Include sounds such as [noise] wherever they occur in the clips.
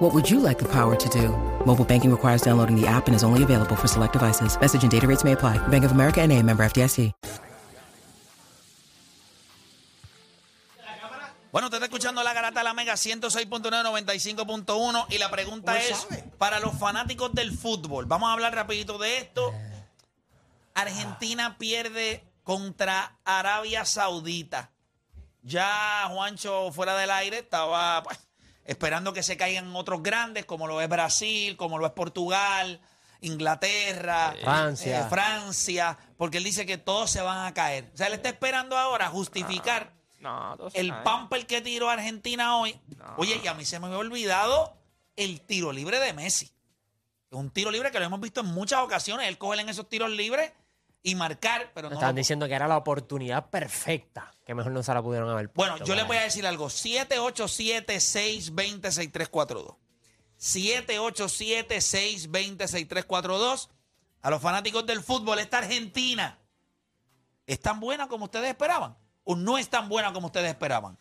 What would you like the power to do? Mobile banking requires downloading the app and is only available for select devices. Message and data rates may apply. Bank of America and a member FDIC. Bueno, usted está escuchando la garata de la Mega 106.9, 95.1 y la pregunta es para los fanáticos del fútbol. Vamos a hablar rapidito de esto. Argentina pierde contra Arabia Saudita. Ya Juancho fuera del aire estaba pues, esperando que se caigan otros grandes como lo es Brasil, como lo es Portugal, Inglaterra, Francia. eh, Francia, porque él dice que todos se van a caer. O sea, él está esperando ahora justificar No, todos el pamper que tiró Argentina hoy. Oye, y a mí se me había olvidado el tiro libre de Messi. Es un tiro libre que lo hemos visto en muchas ocasiones. Él coge en esos tiros libres y marcar, pero no. estaban lo- diciendo que era la oportunidad perfecta. Que mejor no se la pudieron haber Bueno, puesto yo les voy a decir algo. 787-620-6342. 787-620-6342. A los fanáticos del fútbol, esta Argentina es tan buena como ustedes esperaban o no es tan buena como ustedes esperaban.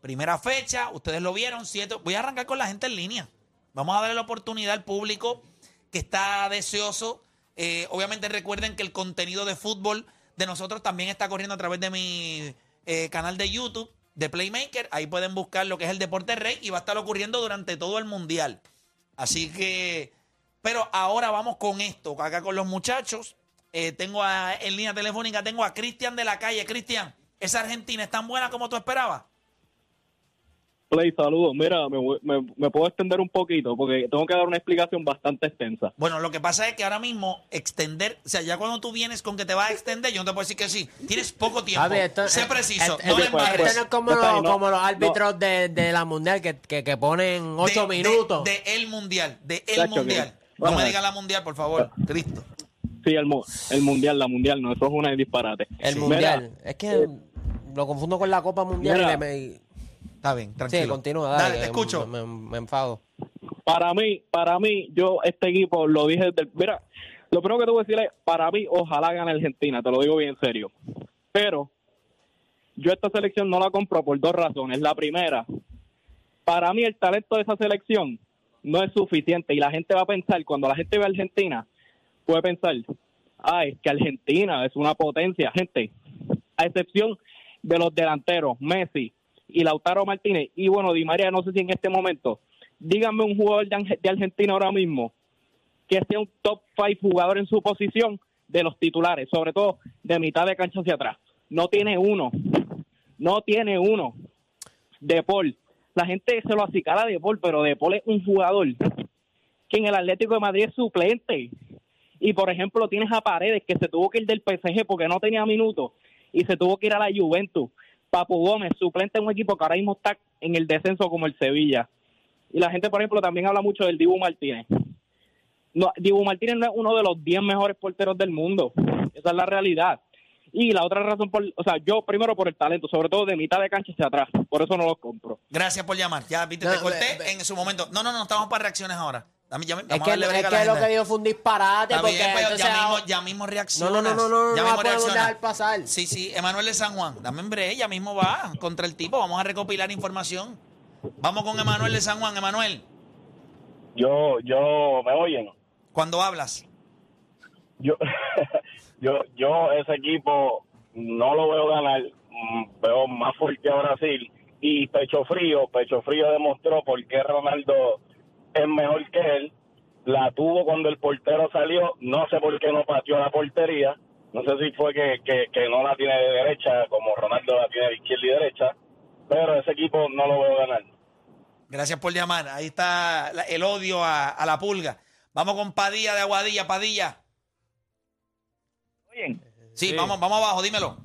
Primera fecha, ustedes lo vieron, siete. Voy a arrancar con la gente en línea. Vamos a darle la oportunidad al público que está deseoso. Eh, obviamente recuerden que el contenido de fútbol de nosotros también está corriendo a través de mi eh, canal de YouTube de Playmaker. Ahí pueden buscar lo que es el Deporte Rey y va a estar ocurriendo durante todo el Mundial. Así que, pero ahora vamos con esto, acá con los muchachos. Eh, tengo a- en línea telefónica, tengo a Cristian de la calle. Cristian, ¿esa Argentina es tan buena como tú esperabas? Play, saludos. Mira, me, me- me puedo extender un poquito porque tengo que dar una explicación bastante extensa. Bueno, lo que pasa es que ahora mismo extender, o sea, ya cuando tú vienes con que te vas a extender, yo no te puedo decir que sí. Tienes poco tiempo. Javi, esto- sé eh, preciso, eh, no le eh, pues. Esto no es como, los, ahí, no, como los no. árbitros de, de la mundial que, que, que ponen ocho De- de- minutos. De, el mundial, de el Chacho, que- mundial. No bueno, me eh. diga la mundial, por favor, Cristo. Sí, el, el mundial, la mundial, no, eso es una disparate. el Sí. mundial. Mira, es que lo confundo con la Copa Mundial Mira. y me- me- Está bien, tranquilo. Sí, continúa, dale. Dale, te escucho. Me, me- me enfado. para mí, para mí, yo este equipo lo dije desde. Mira, lo primero que te voy a decir es, para mí, ojalá gane Argentina, te lo digo bien en serio. Pero yo esta selección no la compro por dos razones. La primera, para mí el talento de esa selección no es suficiente y la gente va a pensar, cuando la gente ve a Argentina, puede pensar, ay, que Argentina es una potencia, gente, a excepción de los delanteros, Messi y Lautaro Martínez, y bueno, Di María, no sé si en este momento, díganme un jugador de, Argentina ahora mismo que sea un top 5 jugador en su posición de los titulares, sobre todo de mitad de cancha hacia atrás. No tiene uno, no tiene uno. De Paul, la gente se lo acicala a De Paul, pero De Paul es un jugador que en el Atlético de Madrid es suplente. Y por ejemplo, tienes a Paredes que se tuvo que ir del PSG porque no tenía minutos y se tuvo que ir a la Juventus. Papu Gómez, suplente en un equipo que ahora mismo está en el descenso como el Sevilla. Y la gente, por ejemplo, también habla mucho del Dibu Martínez. No, Dibu Martínez no es uno de los 10 mejores porteros del mundo. Esa es la realidad. Y la otra razón, por, o sea, yo primero por el talento, sobre todo de mitad de cancha hacia atrás. Por eso no los compro. Gracias por llamar. Ya, viste, No, te corté en su momento. No, no, no, estamos para reacciones ahora. Dame, ya, Es a que, es que lo que dijo fue un disparate. Está porque bien, pero entonces ya mismo, ya mismo no, reacciona. no, no, no, no, ya no mismo la podemos reacciona. dejar pasar. Sí, sí, Emanuel de San Juan. Dame en breve, ya mismo va contra el tipo. Vamos a recopilar información. Vamos con Emanuel de San Juan. Emanuel, yo, yo, ¿me oyen? cuando hablas. Yo, [laughs] yo, yo ese equipo no lo veo ganar, mm, veo más fuerte a Brasil y Pecho Frío, Pecho Frío demostró por qué Ronaldo es mejor que él, la tuvo cuando el portero salió, no sé por qué no pateó la portería, no sé si fue que, que, que no la tiene de derecha como Ronaldo la tiene de izquierda y derecha, pero ese equipo no lo veo ganar. Gracias por llamar. Ahí está el odio a, a la pulga. Vamos con Padilla de Aguadilla. Padilla. Sí, Vamos, vamos abajo, dímelo.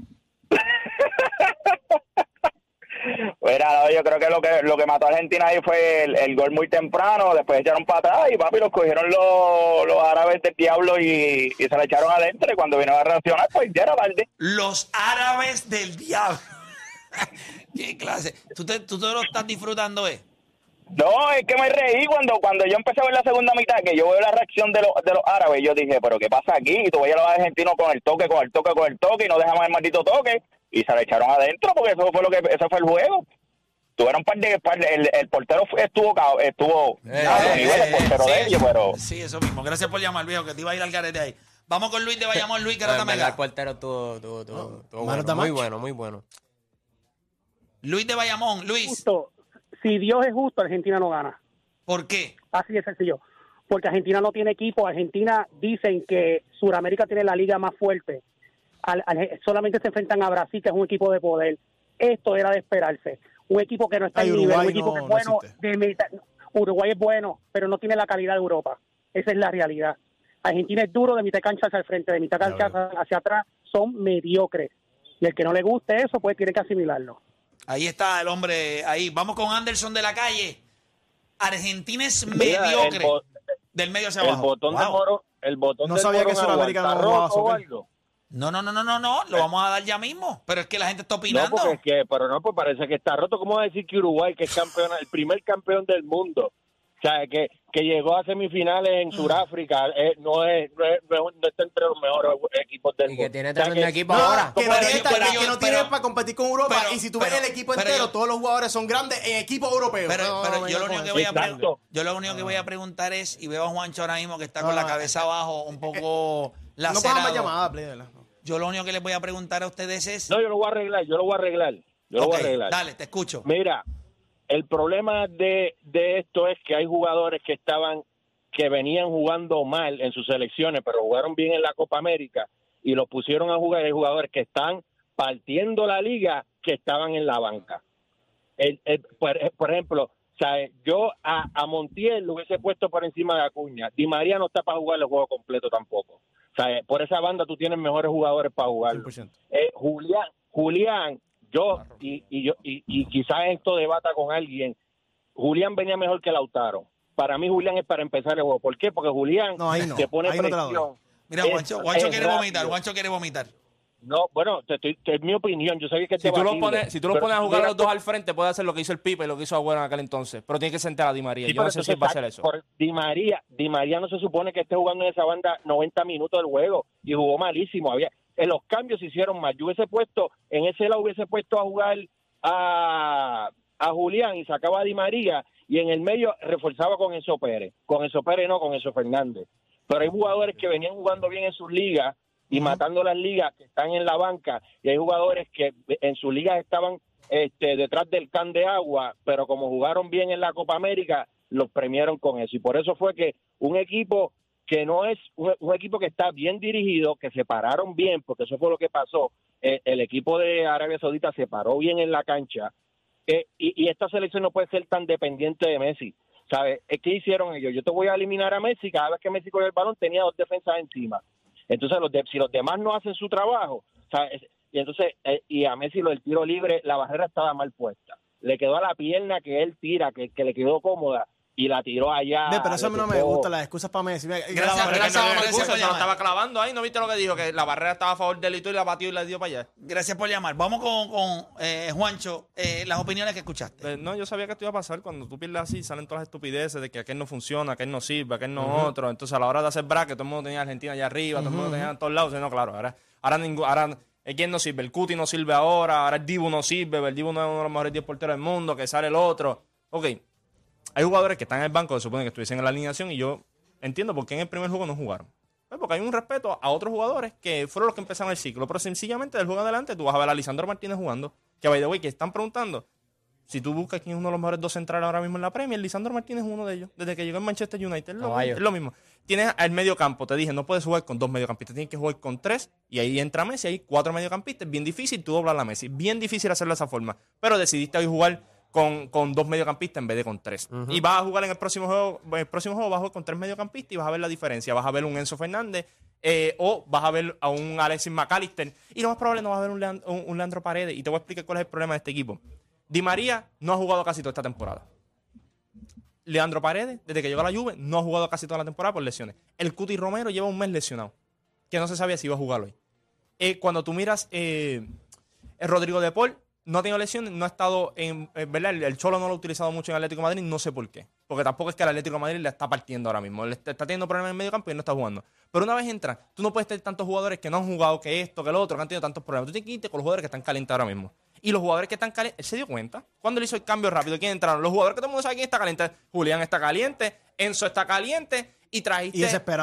[laughs] Mira, no, yo creo que lo que lo que mató a Argentina ahí fue el, el gol muy temprano, después echaron para atrás y papi los cogieron los, los árabes del diablo y, y se la echaron adentro y cuando vino a reaccionar pues ya era tarde. Los árabes del diablo. [laughs] ¿Qué clase? ¿Tú te, tú te lo estás disfrutando, eh? No, es que me reí cuando cuando yo empecé a ver la segunda mitad, que yo veo la reacción de los, de los árabes, yo dije, pero ¿qué pasa aquí? Y tú veías a los argentinos con el toque, con el toque, con el toque, y no dejaban el maldito toque, y se la echaron adentro, porque eso fue lo que eso fue el juego. Tuvieron un par de, par de- el, el portero estuvo estuvo Eh, a los eh, niveles, eh, el portero sí, de ellos, pero Sí, eso mismo. Gracias por llamar, viejo, que te iba a ir al garete ahí. Vamos con Luis de Bayamón. Luis, que No, era verdad, mega. el portero estuvo, estuvo, estuvo- estuvo Man of bueno. Muy bueno, muy bueno. Luis de Bayamón. Luis, justo, si Dios es justo, Argentina no gana. ¿por qué? Así de sencillo. Porque Argentina no tiene equipo. Argentina dicen que Sudamérica tiene la liga más fuerte. Al- al- solamente se enfrentan a Brasil, que es un equipo de poder. Esto era de esperarse. Un equipo que no está Ay, en nivel, un equipo no- que es no bueno. existe. de mitad- Uruguay es bueno, pero no tiene la calidad de Europa. Esa es la realidad. Argentina es duro de mitad de cancha hacia el frente, de mitad de cancha hacia, atrás. Son mediocres. Y el que no le guste eso, pues tiene que asimilarlo. Ahí está el hombre. Ahí. Vamos con Anderson de la calle. Argentina es Mira, mediocre. del medio hacia el abajo. botón de moro, el botón No sabía que morón Sudamérica aguanta no jugaba roto o soccer. algo. No, no, no, no, no, no. Lo vamos a dar ya mismo. Pero es que la gente está No, opinando. porque es que, pero no, pues parece que está roto. ¿Cómo va a decir que Uruguay, que es campeón, el primer campeón del mundo, o sea, que, que llegó a semifinales en Sudáfrica, eh, no, es, no, es, no, es- no está entre los mejores equipos del Y mundo. que tiene O sea, tremendo que- equipo No, ahora. que no Pero tiene, yo- pero que yo- no tiene pero- para competir con Europa. pero- y si tú ves el equipo pero entero, yo- todos los jugadores son grandes en equipos europeos. Pero, No, pero no, yo, lo único que voy a yo lo único que voy a preguntar es, y veo a Juancho ahora mismo que está No, con la no, cabeza abajo, un poco [laughs] No cojan más lacerado. llamadas. Yo lo único que les voy a preguntar a ustedes es... No, yo lo voy a arreglar, yo lo voy a arreglar. Yo lo voy a arreglar. dale, te escucho. Mira, el problema de, de esto es que hay jugadores que estaban, que venían jugando mal en sus selecciones, pero jugaron bien en la Copa América y los pusieron a jugar. Hay jugadores que están partiendo la liga que estaban en la banca. El- el- por, por ejemplo, o sea, yo a, a Montiel lo hubiese puesto por encima de Acuña. Di María no está para jugar el juego completo tampoco. O sea, por esa banda tú tienes mejores jugadores para jugarlo. 100%. Eh, Julián, Julián, yo y, y yo y, y quizás esto debata con alguien. Julián venía mejor que Lautaro. Para mí Julián es para empezar el juego. ¿Por qué? Porque Julián No, ahí no. te pone Ahí no te la doy. presión. Mira, es quiere rápido. vomitar, Juancho quiere vomitar. No, bueno, te estoy- te- es mi opinión. Yo sabía que Si tú, los debatible, pones, si tú los pones a jugar los dos al frente, puede hacer lo que hizo el Pipe y lo que hizo Agüero en aquel entonces. Pero tiene que sentar a Di María. Sí, Yo no sé si va a hacer eso. por Di María, Di María no se supone que esté jugando en esa banda 90 minutos del juego y jugó malísimo. Había en los cambios se hicieron mal. Yo hubiese puesto en ese lado hubiese puesto a jugar a, a Julián y sacaba a Di María y en el medio reforzaba con Enzo Pérez. Con Enzo Pérez no, con Enzo Fernández. Pero hay jugadores que venían jugando bien en sus ligas y matando las ligas que están en la banca y hay jugadores que en sus ligas estaban este, detrás del can de agua, pero como jugaron bien en la Copa América, los premiaron con eso. Y por eso fue que un equipo que no es un, un equipo que está bien dirigido, que se pararon bien, porque eso fue lo que pasó, eh, el equipo de Arabia Saudita se paró bien en la cancha, eh, y, y esta selección no puede ser tan dependiente de Messi. ¿Sabes? ¿Qué hicieron ellos? Yo te voy a eliminar a Messi, cada vez que Messi coge el balón tenía dos defensas encima. Entonces, los de- si los demás no hacen su trabajo, y entonces, eh, y a Messi lo del tiro libre, la barrera estaba mal puesta. Le quedó a la pierna que él tira, que, que le quedó cómoda, y la tiró allá. Ve, pero eso a mí no me gusta, las excusas para Messi. Gracias, no me gracias excusa, por se lo llamar. estaba clavando ahí. ¿No viste lo que dijo? Que la barrera estaba a favor del Lito y la batió y la dio para allá. Gracias por llamar. Vamos con, con eh, Juancho, eh, las opiniones que escuchaste. Eh, no, yo sabía que esto iba a pasar. Cuando tú pierdes así, salen todas las estupideces de que aquel no funciona, aquel no sirve, aquel no otro. Entonces, a la hora de hacer bracket, todo el mundo tenía Argentina allá arriba, todo el mundo tenía a todos lados. No, claro, ahora, ahora, ningún, ahora ¿quién no sirve? El Cuti no sirve ahora, ahora el Dibu no sirve, el Dibu no es uno de los mejores 10 porteros del mundo, que sale el otro. Ok, hay jugadores que están en el banco, se supone que estuviesen en la alineación y yo entiendo por qué en el primer juego no jugaron. Pues porque hay un respeto a otros jugadores que fueron los que empezaron el ciclo, pero sencillamente del juego adelante tú vas a ver a Lisandro Martínez jugando, que by the way, que están preguntando, si tú buscas quién es uno de los mejores dos centrales ahora mismo en la Premier, Lisandro Martínez es uno de ellos, desde que llegó en Manchester United, es lo, Caballo. es lo mismo. Tienes al medio campo, te dije, no puedes jugar con dos mediocampistas, tienes que jugar con tres, y ahí entra Messi, hay cuatro mediocampistas, bien difícil tú doblar la Messi, bien difícil hacerlo de esa forma, pero decidiste hoy jugar con, con dos mediocampistas en vez de con tres. Y vas a jugar en el próximo juego, en el próximo juego vas a jugar con tres mediocampistas y vas a ver la diferencia, vas a ver un Enzo Fernández eh, o vas a ver a un Alexis McAllister y lo más probable no vas a ver un, Leand- un- un Leandro Paredes y te voy a explicar cuál es el problema de este equipo. Di María no ha jugado casi toda esta temporada. Leandro Paredes, desde que llegó a la Juve, no ha jugado casi toda la temporada por lesiones. El Cuti Romero lleva un mes lesionado, que no se sabía si iba a jugar hoy. Eh, cuando tú miras eh, el Rodrigo de Paul, no ha tenido lesiones, no ha estado en. eh, ¿verdad? El, el Cholo no lo ha utilizado mucho en Atlético de Madrid, no sé por qué. Porque tampoco es que el Atlético de Madrid le está partiendo ahora mismo. Le está, está teniendo problemas en el medio campo y no está jugando. Pero una vez entra, tú no puedes tener tantos jugadores que no han jugado, que esto, que lo otro, que han tenido tantos problemas. Tú tienes que irte con los jugadores que están calientes ahora mismo. Y los jugadores que están calientes, él se dio cuenta. Cuando le hizo el cambio rápido, ¿quién entraron? Los jugadores que todo el mundo sabe quién está caliente. Julián está caliente, Enzo está caliente. Y trajiste, Y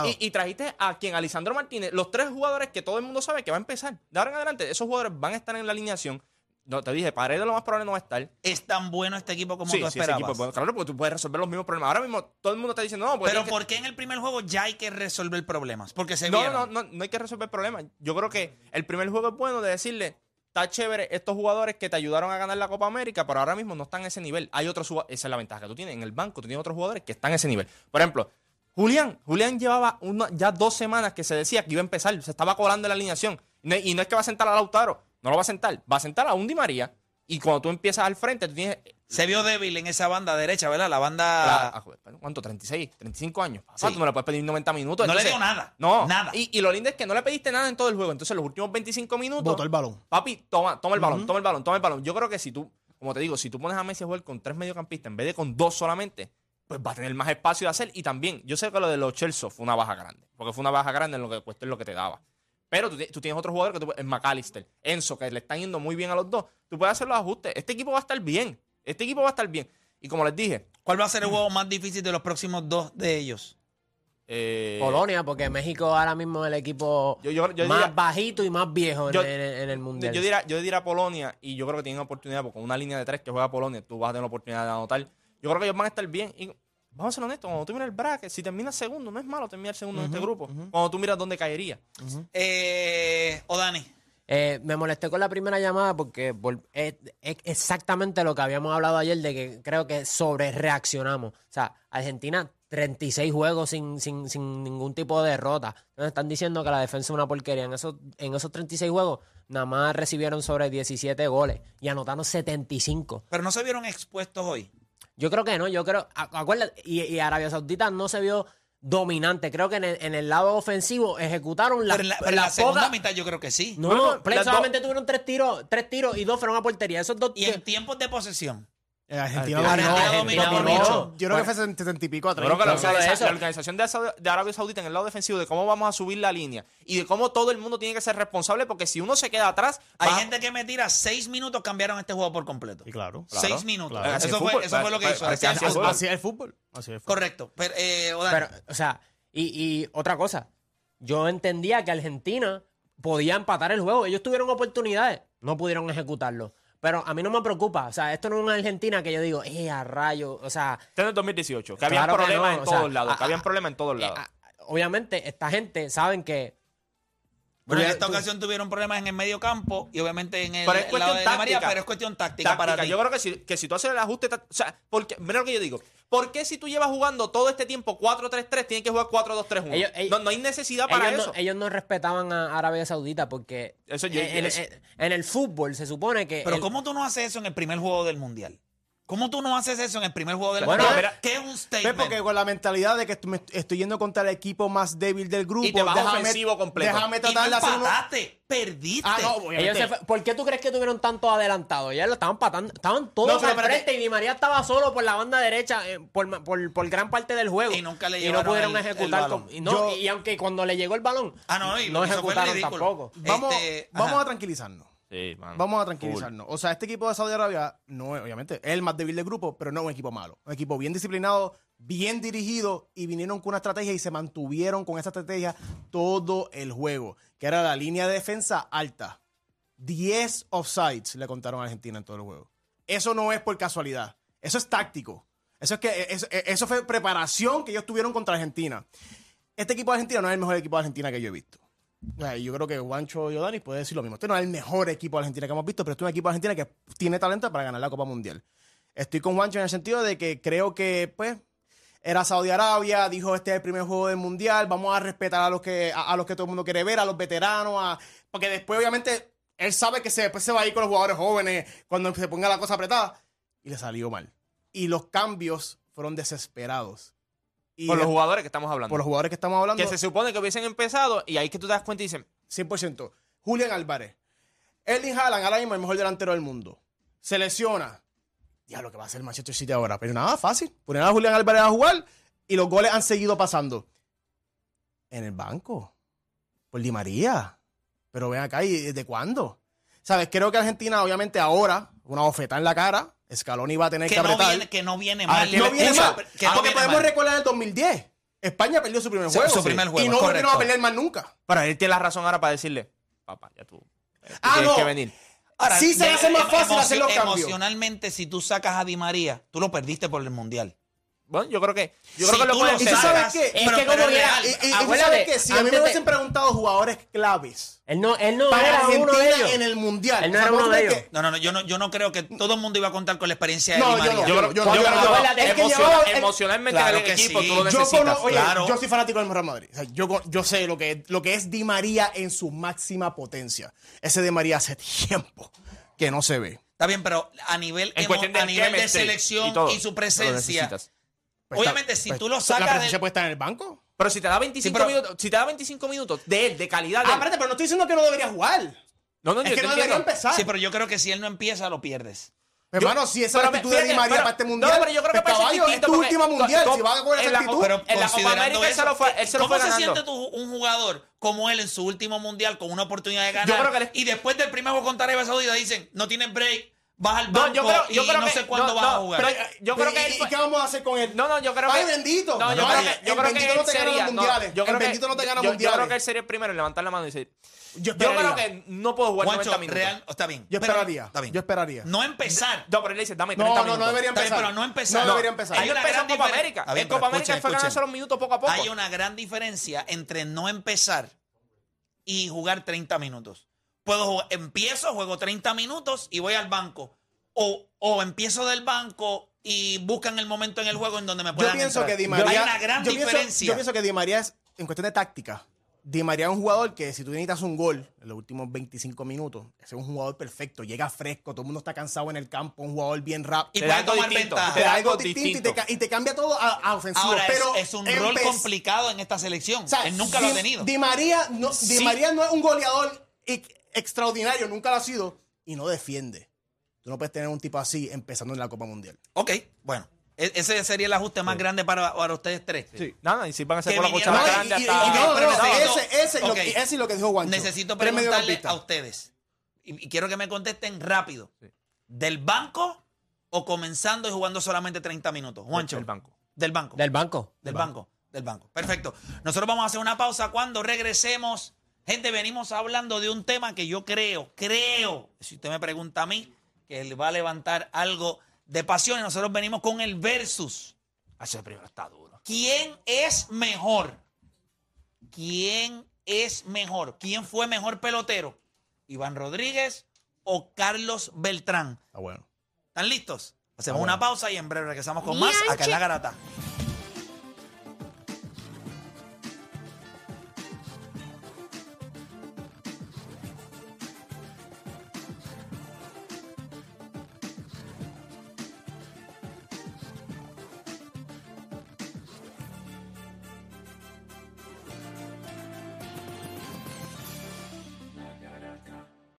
y- y trajiste a quien, Alisandro Martínez, los tres jugadores que todo el mundo sabe que va a empezar. De ahora en adelante, esos jugadores van a estar en la alineación. No, te dije, Paredes lo más probable no va a estar. ¿Es tan bueno este equipo como Sí, tú sí, ese esperabas? equipo es bueno. Claro, porque tú puedes resolver los mismos problemas. Ahora mismo todo el mundo está diciendo, no, pues Pero ¿por qué en el primer juego ya hay que resolver problemas? Porque se no, vieron. no, no, no hay que resolver problemas. Yo creo que el primer juego es bueno de decirle, está chévere estos jugadores que te ayudaron a ganar la Copa América, pero ahora mismo no están en ese nivel. Hay otros jugadores, esa es la ventaja que tú tienes. En el banco tú tienes otros jugadores que están en ese nivel. Por ejemplo, Julián. Julián llevaba una- ya dos semanas que se decía que iba a empezar. Se estaba colando en la alineación. Y no es que va a sentar a Lautaro. No lo va a sentar. Va a sentar a un Di María. Y cuando tú empiezas al frente, tú tienes Se vio débil en esa banda derecha, ¿verdad? La Ah, banda. ah, joder, ¿Cuánto? ¿36? ¿35 años? Papá, Sí. Tú no le puedes pedir 90 minutos. No le dio nada. No. Nada. Y, y lo lindo es que no le pediste nada en todo el juego. Entonces, los últimos 25 minutos. Botó el balón. Papi, toma, toma el balón, toma el balón, toma el balón. Yo creo que si tú, como te digo, si tú pones a Messi a jugar con tres mediocampistas en vez de con dos solamente, pues va a tener más espacio de hacer. Y también, yo sé que lo de los Chelsea fue una baja grande. Porque fue una baja grande en lo que cuesta es lo que te daba. Pero tú, ti- tú tienes otros jugadores que tú puedes- McAllister, Enzo, que le están yendo muy bien a los dos. Tú puedes hacer los ajustes. Este equipo va a estar bien. Este equipo va a estar bien. Y como les dije, ¿Cuál va a ser el juego más difícil de los próximos dos de ellos? eh, Polonia, porque México ahora mismo es el equipo Yo- yo- yo más diría- bajito y más viejo en, Yo- en- en el mundial. Yo diría, yo diría Polonia y yo creo que tienen oportunidad porque con una línea de tres que juega Polonia, tú vas a tener la oportunidad de anotar. Yo creo que ellos van a estar bien. Y vamos a ser honestos, cuando tú miras el bracket, si terminas segundo, no es malo terminar segundo en este grupo. Cuando tú miras dónde caería. Eh, o Dani. Eh, me molesté con la primera llamada porque vol- es, es exactamente lo que habíamos hablado ayer de que creo que sobre reaccionamos. O sea, Argentina 36 juegos sin, sin, sin ningún tipo de derrota. Entonces están diciendo que la defensa es una porquería. En esos, en esos 36 juegos nada más recibieron sobre 17 goles y anotaron 75. Pero no se vieron expuestos hoy. Yo creo que no, yo creo, acuérdate, y, y Arabia Saudita no se vio dominante. Creo que en el, en el lado ofensivo ejecutaron la, pero en la, pero en la la segunda poca- mitad yo creo que sí. No, las dos- solamente tuvieron tres tiros, tres tiros y dos fueron a portería. Esos dos Y en tiempos de posesión. Eh, Argentina dominó. Yo creo que fue 70 y pico a Yo creo que 30. la, la organización de, Arabia Saudita en el lado defensivo, de cómo vamos a subir la línea y de cómo todo el mundo tiene que ser responsable, porque si uno se queda atrás, Hay va- gente que me tira seis minutos, cambiaron este juego por completo. Y claro. Claro, seis minutos. claro. Eso, es fue, fútbol. eso fue lo que hizo. así Así el fútbol. Así es el fútbol. Correcto. Pero, eh, o Dani, Pero, o sea, y, y otra cosa, yo entendía que Argentina podía empatar el juego. Ellos tuvieron oportunidades, no pudieron ejecutarlo. Pero a mí no me preocupa. O sea, esto no es una Argentina que yo digo, eh, a rayo. O sea, Este es el 2018, que había Claro que problemas no, en o sea, todos lados, a- que habían problemas en todos eh, lados. a- obviamente esta gente saben que... En esta tú- ocasión tuvieron problemas en el medio campo y obviamente en el, Pero es cuestión lado de Di María, táctica. pero es cuestión táctica, Táctica. para ti. Yo creo que si, que si tú haces el ajuste, o sea, porque, mira lo que yo digo, ¿por qué si tú llevas jugando todo este tiempo 4-3-3, tienes que jugar 4-2-3-1? Ellos- ellos- no, no hay necesidad para ellos, eso. No, ellos no respetaban a Arabia Saudita porque Eso yo- en, en- en el fútbol se supone que... Pero el- ¿cómo tú no haces eso en el primer juego del Mundial? ¿Cómo tú no haces eso en el primer juego del Bueno, Mundial? mira- ¿Qué es un statement? porque con la mentalidad de que me estoy yendo contra el equipo más débil del grupo. Y te vas déjame- ofensivo completo. Déjame y no tratar de hacer uno. empataste, perdiste. Ah, no, obviamente. fue- ¿Por qué tú crees que tuvieron tanto adelantado? Ya lo estaban patando, estaban todos No, al frente y Di María estaba solo por la banda derecha eh, por, por- por gran parte del juego. Y nunca le Y no pudieron el- el ejecutar. con- y, no, Yo- y aunque cuando le llegó el balón, Ah, no, y no ejecutaron tampoco. Vamos, Este, vamos a tranquilizarnos. Sí, mano. Vamos a tranquilizarnos. O sea, este equipo de Saudi Arabia no es, obviamente, es el más débil del grupo, pero no es un equipo malo. Un equipo bien disciplinado, bien dirigido y vinieron con una estrategia y se mantuvieron con esa estrategia todo el juego, que era la línea de defensa alta. 10 offsides le contaron a Argentina en todo el juego. Eso no es por casualidad. Eso es táctico. Eso es que eso, eso fue preparación que ellos tuvieron contra Argentina. Este equipo de Argentina no es el mejor equipo de Argentina que yo he visto. Sea, Yo creo que Juancho y Odani puede decir lo mismo. Este no es el mejor equipo de Argentina que hemos visto, pero este es un equipo de Argentina que tiene talento para ganar la Copa Mundial. Estoy con Juancho en el sentido de que creo que, pues, era Saudi Arabia, dijo este es el primer juego del Mundial, vamos a respetar a los que, a, a los que todo el mundo quiere ver, a los veteranos, a- porque después, obviamente, Él sabe que se, después se va a ir con los jugadores jóvenes cuando se ponga la cosa apretada. Y le salió mal. Y los cambios fueron desesperados. Y Por los jugadores que estamos hablando. por los jugadores que estamos hablando. que se supone que hubiesen empezado y ahí que tú te das cuenta y dicen, 100%. Julián Álvarez. Erling Haaland, ahora mismo el mejor delantero del mundo. Se lesiona. Ya lo que va a hacer Manchester City ahora. Pero nada, fácil. Poner a Julián Álvarez a jugar y los goles han seguido pasando. En el banco. Por Di María. Pero ven acá, ¿y desde cuándo? ¿Sabes? Creo que Argentina, obviamente, ahora, una bofetada en la cara. Scaloni va a tener que, Que no, apretar. viene, que no viene Ahora, mal. que no viene mal. que porque podemos mal. recordar el 2010. España perdió su primer juego. su primer juego, Y no, va a pelear más nunca. pero él tiene la razón ahora para decirle, papá, ya tú, tú Ah, tienes no. que venir. Ahora, Sí se de- hace más fácil hacer los cambios. Emocionalmente, si tú sacas a Di María, tú lo perdiste por el Mundial. Bueno, yo creo que, yo Si creo que lo lo ¿Y tú sabes qué? Es que pero como que- real. Y, y- y tú Acuérdate, sabes que si a mí me hubiesen preguntado jugadores claves Él no, él no para era uno de Argentina ellos. en el mundial. Él no o sea, era uno ¿tú de ellos. que- No, no, no, yo no, yo no creo que todo el mundo iba a contar con la experiencia de No, Di María. Yo creo, yo yo no, creo yo no, que acuérdate, es que emociona- llevaba- el- emocionalmente Claro el que equipo sí. tú lo Yo, necesitas. cono- oye, claro. yo soy fanático del Real Madrid. O sea, yo, sé lo que, es, lo que es Di María en su máxima potencia. Ese Di María hace tiempo que no se ve. Está bien, pero a nivel, En a nivel de selección y su presencia. Pues Obviamente, está- si pues, tú lo La sacas presencia del- puede estar en el banco. Pero si te da 25 Sí, pero- minutos, si te da 25 minutos de él, de calidad de Ah, él. espérate, pero no estoy diciendo que no debería jugar. No, no, es yo que no debería entiendo. empezar. Sí, pero yo creo que si él no empieza, lo pierdes. Hermano, si esa es pero la actitud de Di María pero- para este no, mundial, pero yo creo que pues, puede ser caballo, es tu última mundial. si vas a coger esa la actitud. Copa- en la Copa América él se eso, lo fue- él se lo ¿Cómo se siente tú, un jugador como él en su último mundial con una oportunidad de ganar? Yo creo que él- Y después del primer juego contra Arabia Saudita dicen, no tienes break, vas al No, banco yo creo- yo y creo no que- sé cuándo no, vas a no, jugar. pero- yo creo que ¿Y- él ¿Y, qué vamos a hacer con él? No, no, yo creo Ay, que. bendito. No, yo No, creo el- que. Yo creo él no te gana los sería. no, mundiales. yo El creo que- bendito no te gana yo- Yo mundiales. creo que él sería el primero en levantar la mano y decir. Yo Yo creo que no puedo jugar Juancho, 90 minutos. real, está bien. Yo esperaría. Está bien. Yo esperaría. No empezar. No, pero él le dice, dame 30 No, no, minutos. no debería Está bien, empezar. pero no empezar. No debería empezar. Hay una gran en Copa América. En Copa América fue ganándose los minutos poco a poco. Hay una gran diferencia entre no empezar y jugar 30 minutos. Puedo jugar, empiezo, juego 30 minutos y voy al banco. O, o empiezo del banco y buscan el momento en el juego en donde me Yo puedan pienso entrar. que Di María. Hay una gran yo pienso- diferencia. yo pienso que Di María es, en cuestión de táctica, Di María es un jugador que si tú necesitas un gol en los últimos 25 minuos, ese es un jugador perfecto, llega fresco, todo el mundo está cansado en el campo, un jugador bien rápido. y Te puede da algo tomar distinto. ventaja. te da algo algo distinto, y te, y cambia todo a, a ofensivo. Ahora pero es, es un rol complicado en esta selección. o sea, Él nunca lo ha tenido. Di María, no, Di Sí. María no es un goleador extraordinario, nunca lo ha sido, y no defiende. Tú no puedes tener un tipo así empezando en la Copa Mundial. ok, bueno. E- Ese sería el ajuste más grande para, para ustedes tres. Nada, y si van a hacer con la cuchara No, y- grande y- hasta. y no, no, ese, ese, lo ok. que- ese es lo que dijo Juancho. Necesito preguntarle a ustedes. Y, y quiero que me contesten rápido. ¿Del banco o comenzando y jugando solamente 30 minutos? Juancho. Del banco. Del banco. Del banco. Del banco. Del banco. Perfecto. Nosotros vamos a hacer una pausa. Cuando regresemos, gente, venimos hablando de un tema que yo creo, creo, si usted me pregunta a mí, que le va a levantar algo de pasión. Y nosotros venimos con el versus. Ese primero está duro. ¿Quién es mejor? ¿Quién es mejor? ¿Quién fue mejor pelotero? ¿Iván Rodríguez o Carlos Beltrán? Ah, bueno. ¿Están listos? Hacemos una pausa y en breve regresamos con más acá en la garata.